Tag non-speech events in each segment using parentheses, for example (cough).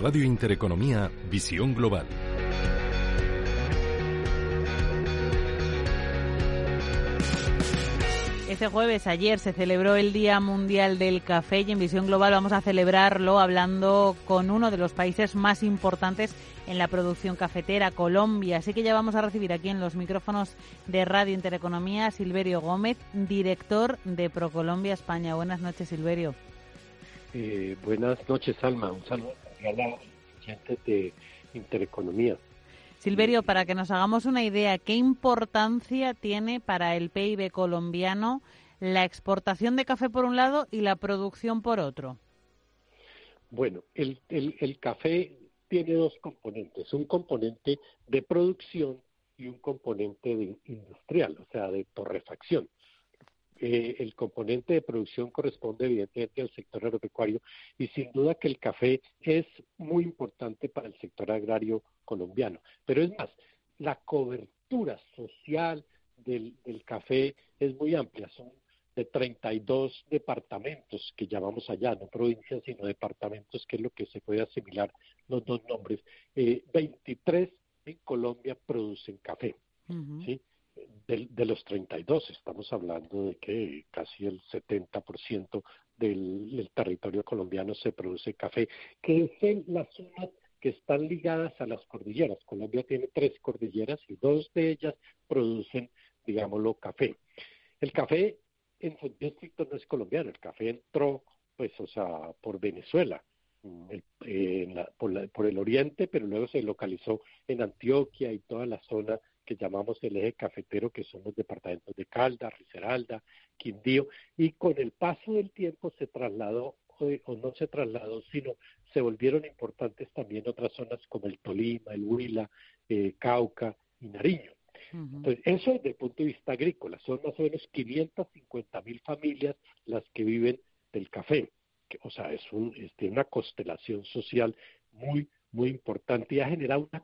Radio Intereconomía, Visión Global. Este jueves, ayer, se celebró el Día Mundial del Café y en Visión Global vamos a celebrarlo hablando con uno de los países más importantes en la producción cafetera, Colombia. Así que ya vamos a recibir aquí en los micrófonos de Radio Intereconomía a Silverio Gómez, director de ProColombia España. Buenas noches, Silverio. Eh, buenas noches, Alma. Un saludo de Intereconomía. Silverio, para que nos hagamos una idea, ¿qué importancia tiene para el PIB colombiano la exportación de café por un lado y la producción por otro? Bueno, el, el, café tiene dos componentes, un componente de producción y un componente de industrial, o sea, de torrefacción. Eh, el componente de producción corresponde evidentemente al sector agropecuario y sin duda que el café es muy importante para el sector agrario colombiano. Pero es más, la cobertura social del, café es muy amplia, son de 32 departamentos que llamamos allá, no provincias, sino departamentos, que es lo que se puede asimilar los dos nombres. Eh, 23 en Colombia producen café. ¿sí? De, los 32, estamos hablando de que casi el 70% del, del territorio colombiano se produce café, que es en las zonas que están ligadas a las cordilleras. Colombia tiene tres cordilleras y dos de ellas producen, digámoslo, café. El café en su distrito no es colombiano, el café entró, pues, o sea, por Venezuela, mm, eh, por el oriente, pero luego se localizó en Antioquia y toda la zona que llamamos el eje cafetero, que son los departamentos de Calda, Risaralda, Quindío, y con el paso del tiempo se trasladó, o no se trasladó, sino se volvieron importantes también otras zonas como el Tolima, el Huila, eh, Cauca y Nariño. Entonces, eso desde el punto de vista agrícola, son más o menos 550 mil familias las que viven del café, o sea, es, un, es una constelación social muy, muy importante y ha generado una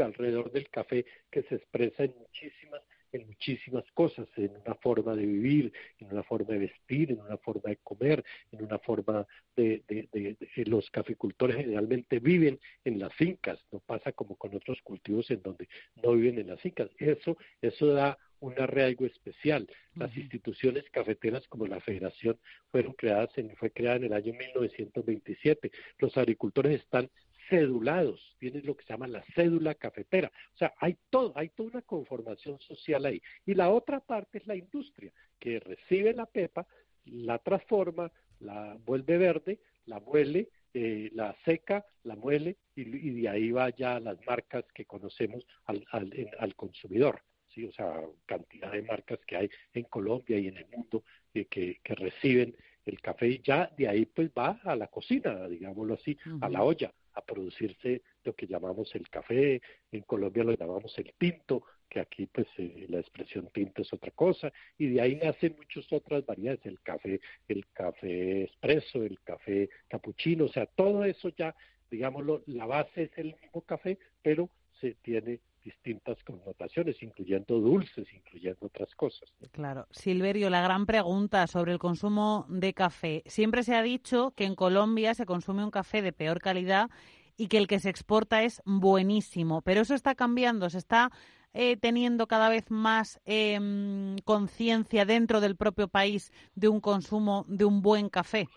alrededor del café que se expresa en muchísimas en muchísimas cosas, en una forma de vivir, en una forma de vestir, en una forma de comer, en una forma de, de, los caficultores generalmente viven en las fincas, no pasa como con otros cultivos en donde no viven en las fincas. Eso, eso da un arraigo especial. Las instituciones cafeteras como la Federación fueron creadas en, fue creada en el año 1927. Los agricultores están cedulados, tienen lo que se llama la cédula cafetera. O sea, hay todo, hay toda una conformación social ahí. Y la otra parte es la industria, que recibe la pepa, la transforma, la vuelve verde, la muele, eh, la seca, la muele y, de ahí va ya las marcas que conocemos al, al, consumidor. ¿sí? O sea, cantidad de marcas que hay en Colombia y en el mundo eh, que, que reciben el café y ya de ahí pues va a la cocina, digámoslo así, a la olla a producirse lo que llamamos el café, en Colombia lo llamamos el tinto, que aquí pues eh, la expresión tinto es otra cosa, y de ahí nacen muchas otras variedades, el café, el café expreso, el café capuchino, o sea, todo eso ya, digámoslo, la base es el mismo café, pero se tiene distintas connotaciones, incluyendo dulces, incluyendo otras cosas. Claro. Silverio, la gran pregunta sobre el consumo de café. Siempre se ha dicho que en Colombia se consume un café de peor calidad y que el que se exporta es buenísimo, pero eso está cambiando, se está eh, teniendo cada vez más em, conciencia dentro del propio país de un consumo de un buen café.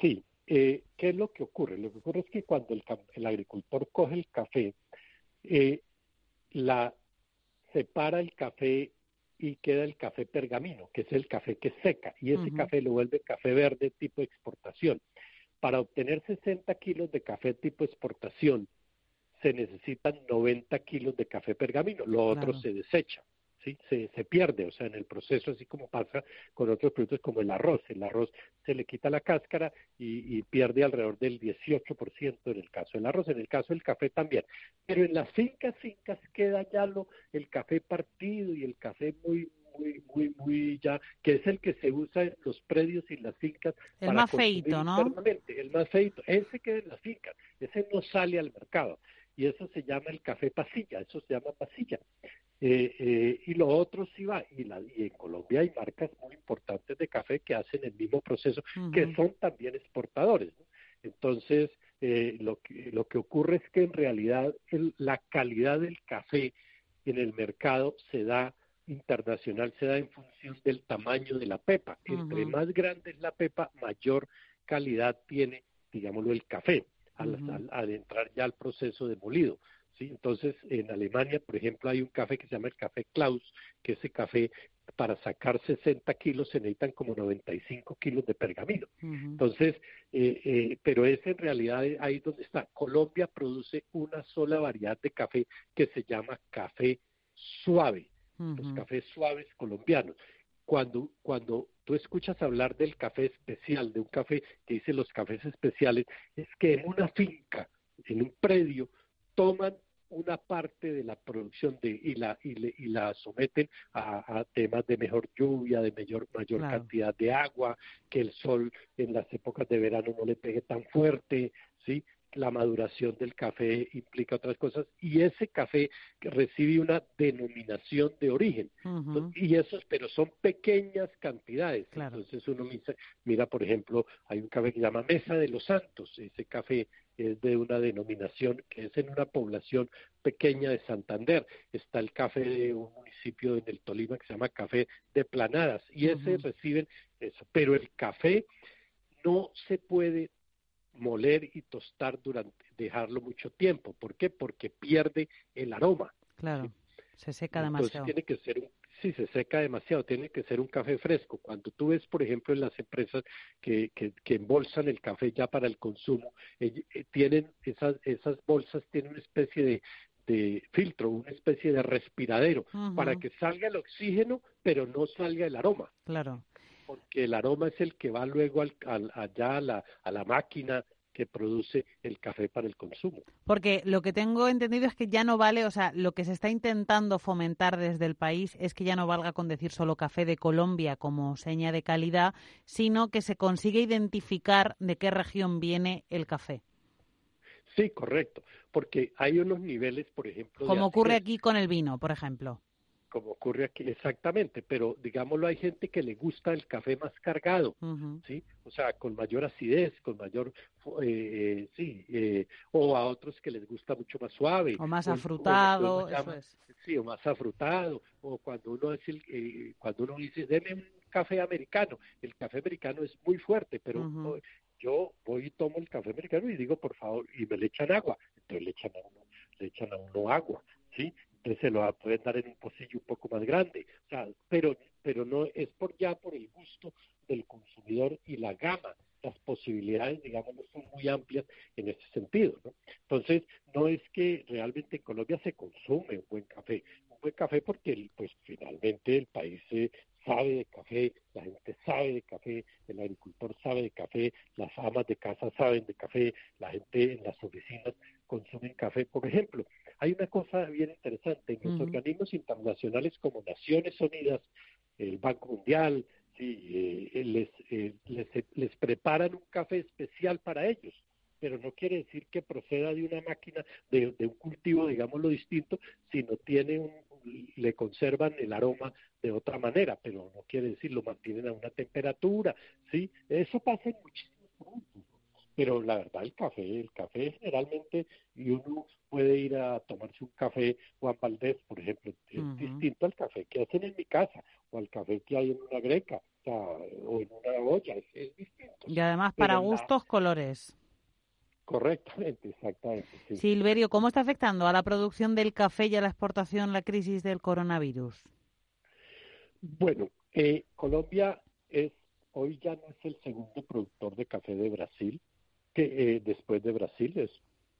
Sí, eh, ¿qué es lo que ocurre? Lo que ocurre es que cuando el agricultor coge el café, eh, la separa el café y queda el café pergamino, que es el café que seca, y ese café lo vuelve café verde tipo exportación. Para obtener 60 kilos de café tipo exportación, se necesitan 90 kilos de café pergamino, lo otro se desecha. ¿sí? Se, se pierde, o sea, en el proceso, así como pasa con otros productos como el arroz. El arroz se le quita la cáscara y, pierde alrededor del 18% en el caso del arroz, en el caso del café también. Pero en las fincas, fincas queda ya lo, el café partido y el café muy, muy, muy, muy ya, que es el que se usa en los predios y las fincas. El más feito, ¿no? El más feito, ese queda en las fincas, ese no sale al mercado. Y eso se llama el café pasilla, eso se llama pasilla. Eh, eh, y lo otro sí va, y, la, y en Colombia hay marcas café que hacen el mismo proceso, que son también exportadores. Entonces, eh, lo, que, lo que ocurre es que en realidad la calidad del café en el mercado se da internacional, se da en función del tamaño de la pepa. Entre más grande es la pepa, mayor calidad tiene, digámoslo, el café al, entrar ya al proceso de molido. ¿Sí? Entonces, en Alemania, por ejemplo, hay un café que se llama el café Klaus, que ese café para sacar 60 kilos se necesitan como 95 kilos de pergamino. Entonces, eh, eh, pero es en realidad ahí donde está. Colombia produce una sola variedad de café que se llama café suave, los cafés suaves colombianos. Cuando, cuando tú escuchas hablar del café especial, de un café que dice los cafés especiales, es que en una finca, en un predio, toman una parte de la producción de, y, la, y, la someten a, temas de mejor lluvia, de mayor, mayor cantidad de agua, que el sol en las épocas de verano no le pegue tan fuerte, ¿sí? La maduración del café implica otras cosas y ese café recibe una denominación de origen. Y esos pero son pequeñas cantidades. Entonces uno mira, por ejemplo hay un café que se llama Mesa de los Santos. Ese café es de una denominación que es en una población pequeña de Santander. Está el café de un municipio en el Tolima que se llama café de Planadas y ese reciben eso. Pero el café no se puede moler y tostar durante, dejarlo mucho tiempo. ¿Por qué? Porque pierde el aroma. Claro, se seca demasiado. tiene que ser un, sí, se seca demasiado, tiene que ser un café fresco. Cuando tú ves, por ejemplo, en las empresas que, que, que embolsan el café ya para el consumo, eh, tienen esas, esas bolsas tienen una especie de, de filtro, una especie de respiradero, para que salga el oxígeno, pero no salga el aroma. Claro porque el aroma es el que va luego al, allá a la, a la máquina que produce el café para el consumo. Porque lo que tengo entendido es que ya no vale, o sea, lo que se está intentando fomentar desde el país es que ya no valga con decir solo café de Colombia como seña de calidad, sino que se consigue identificar de qué región viene el café. Sí, correcto, porque hay unos niveles, por ejemplo. Como ocurre aquí con el vino, por ejemplo como ocurre aquí exactamente, pero digámoslo hay gente que le gusta el café más cargado, ¿sí? O sea, con mayor acidez, con mayor, eh, eh, sí, eh, o a otros que les gusta mucho más suave. O más afrutado, eso es. Sí, o más afrutado, o cuando uno, es cuando uno dice, deme un café americano, el café americano es muy fuerte, pero yo voy y tomo el café americano y digo, por favor, y me le echan agua, entonces le echan a uno, le echan a uno agua, ¿sí? Se lo pueden dar en un pocillo un poco más grande, pero, no es por ya por el gusto del consumidor y la gama, las posibilidades, digamos, son muy amplias en ese sentido. Entonces, no es que realmente en Colombia se consume un buen café, un buen café porque, pues, finalmente el país sabe de café, la gente sabe de café, el agricultor sabe de café, las amas de casa saben de café, la gente en las oficinas consumen café, por ejemplo hay una cosa bien interesante, en los organismos internacionales como Naciones Unidas, el Banco Mundial, sí, eh, les, eh, les, les preparan un café especial para ellos pero no quiere decir que proceda de una máquina, de, de, un cultivo, digámoslo distinto, sino tiene un, le conservan el aroma de otra manera, pero no quiere decir lo mantienen a una temperatura, ¿sí? Eso pasa en muchísimos productos pero la verdad el café, el café generalmente, y uno puede ir a tomarse un café Juan Valdés, por ejemplo, es distinto al café que hacen en mi casa, o al café que hay en una greca, o, en una olla, es, distinto. Y además para gustos, colores. Correctamente, exactamente. Silverio, ¿cómo está afectando a la producción del café y a la exportación la crisis del coronavirus? Bueno, eh, Colombia es hoy ya no es el segundo productor de café de Brasil, que eh, después de Brasil es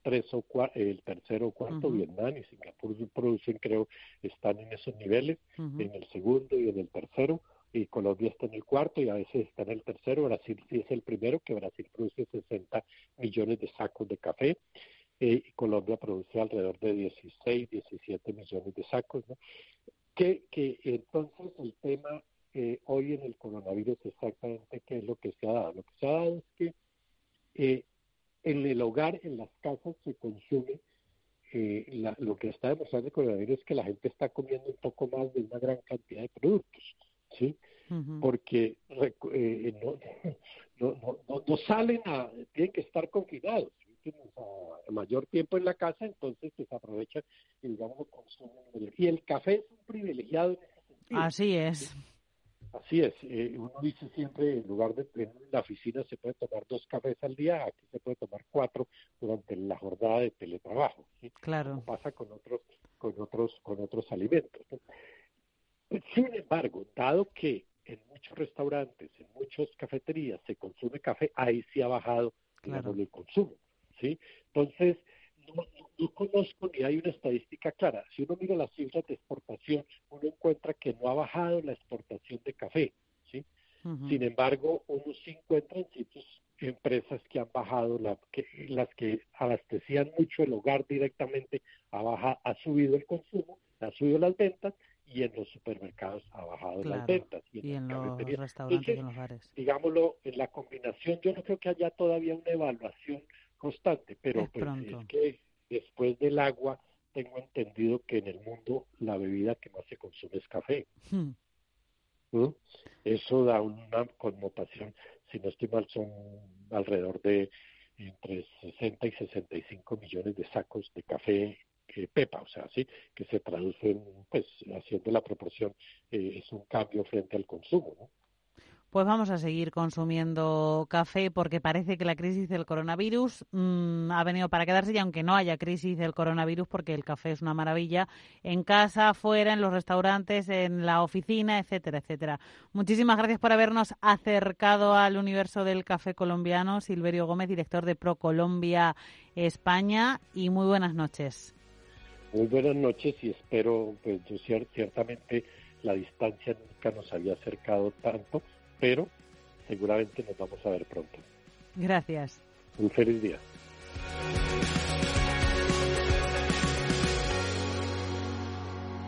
tres o el tercero o cuarto, Vietnam y Singapur producen, creo, están en esos niveles, en el segundo y en el tercero, y Colombia está en el cuarto y a veces está en el tercero, Brasil sí es el primero, que Brasil produce 60 millones de sacos de café, eh, y Colombia produce alrededor de 16, 17 millones de sacos, ¿no? Que, que entonces el tema eh, hoy en el coronavirus exactamente qué es lo que se ha dado. Lo que se ha dado es que eh, en el hogar, en las casas, se consume eh, lo que está demostrando el coronavirus es que la gente está comiendo un poco más de una gran cantidad de productos, ¿sí? Porque eh, (laughs) no, no, no, no, salen a, tienen que estar confinados. mayor tiempo en la casa, entonces pues aprovechan y digamos consumen. Y el café es un privilegiado en ese sentido. Así es. Así es, eh, uno dice siempre, en lugar de en la oficina se puede tomar dos cafés al día, aquí se puede tomar cuatro durante la jornada de teletrabajo. Claro. Como pasa con otros, con otros, con otros alimentos. Sin embargo, dado que en muchos restaurantes, en muchas cafeterías se consume café, ahí sí ha bajado el consumo, ¿sí? Entonces, no, no, conozco ni hay una estadística clara. Si uno mira las cifras de exportación, uno encuentra que no ha bajado la exportación de café, ¿sí? Sin embargo, uno sí encuentra en sitios empresas que han bajado, la, que, las que abastecían mucho el hogar directamente, ha, baja, ha subido el consumo, ha subido las ventas y en los supermercados ha bajado las ventas. Y en, los restaurantes y en los bares. Digámoslo, en la combinación, yo no creo que haya todavía una evaluación constante, pero es, pues, que después del agua tengo entendido que en el mundo la bebida que más se consume es café. Hmm. ¿Mm? Eso da una connotación, si no estoy mal, son alrededor de entre 60 y 65 millones de sacos de café Pepa, o sea, sí, que se traduce en, pues, haciendo la proporción, eh, es un cambio frente al consumo, ¿no? Pues vamos a seguir consumiendo café porque parece que la crisis del coronavirus mm, ha venido para quedarse y aunque no haya crisis del coronavirus porque el café es una maravilla en casa, fuera, en los restaurantes, en la oficina, etcétera, etcétera. Muchísimas gracias por habernos acercado al universo del café colombiano. Silverio Gómez, director de ProColombia España y muy buenas noches. Muy buenas noches y espero, pues yo ciertamente la distancia nunca nos había acercado tanto, pero seguramente nos vamos a ver pronto. Gracias. Un feliz día.